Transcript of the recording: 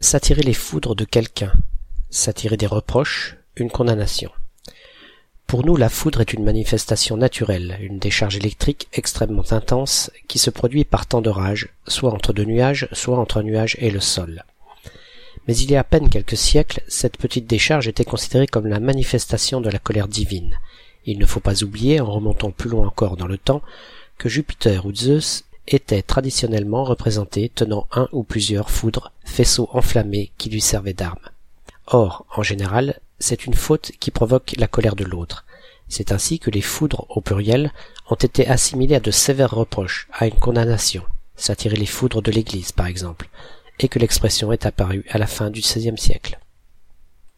S'attirer les foudres de quelqu'un, s'attirer des reproches, une condamnation. Pour nous, la foudre est une manifestation naturelle, une décharge électrique extrêmement intense qui se produit par temps d'orage, soit entre deux nuages, soit entre un nuage et le sol. Mais il y a à peine quelques siècles, cette petite décharge était considérée comme la manifestation de la colère divine. Il ne faut pas oublier, en remontant plus loin encore dans le temps, que Jupiter ou Zeus était traditionnellement représenté tenant un ou plusieurs foudres, faisceaux enflammés qui lui servaient d'armes. Or, en général, c'est une faute qui provoque la colère de l'autre. C'est ainsi que les foudres, au pluriel, ont été assimilées à de sévères reproches, à une condamnation, s'attirer les foudres de l'Église par exemple, et que l'expression est apparue à la fin du XVIe siècle.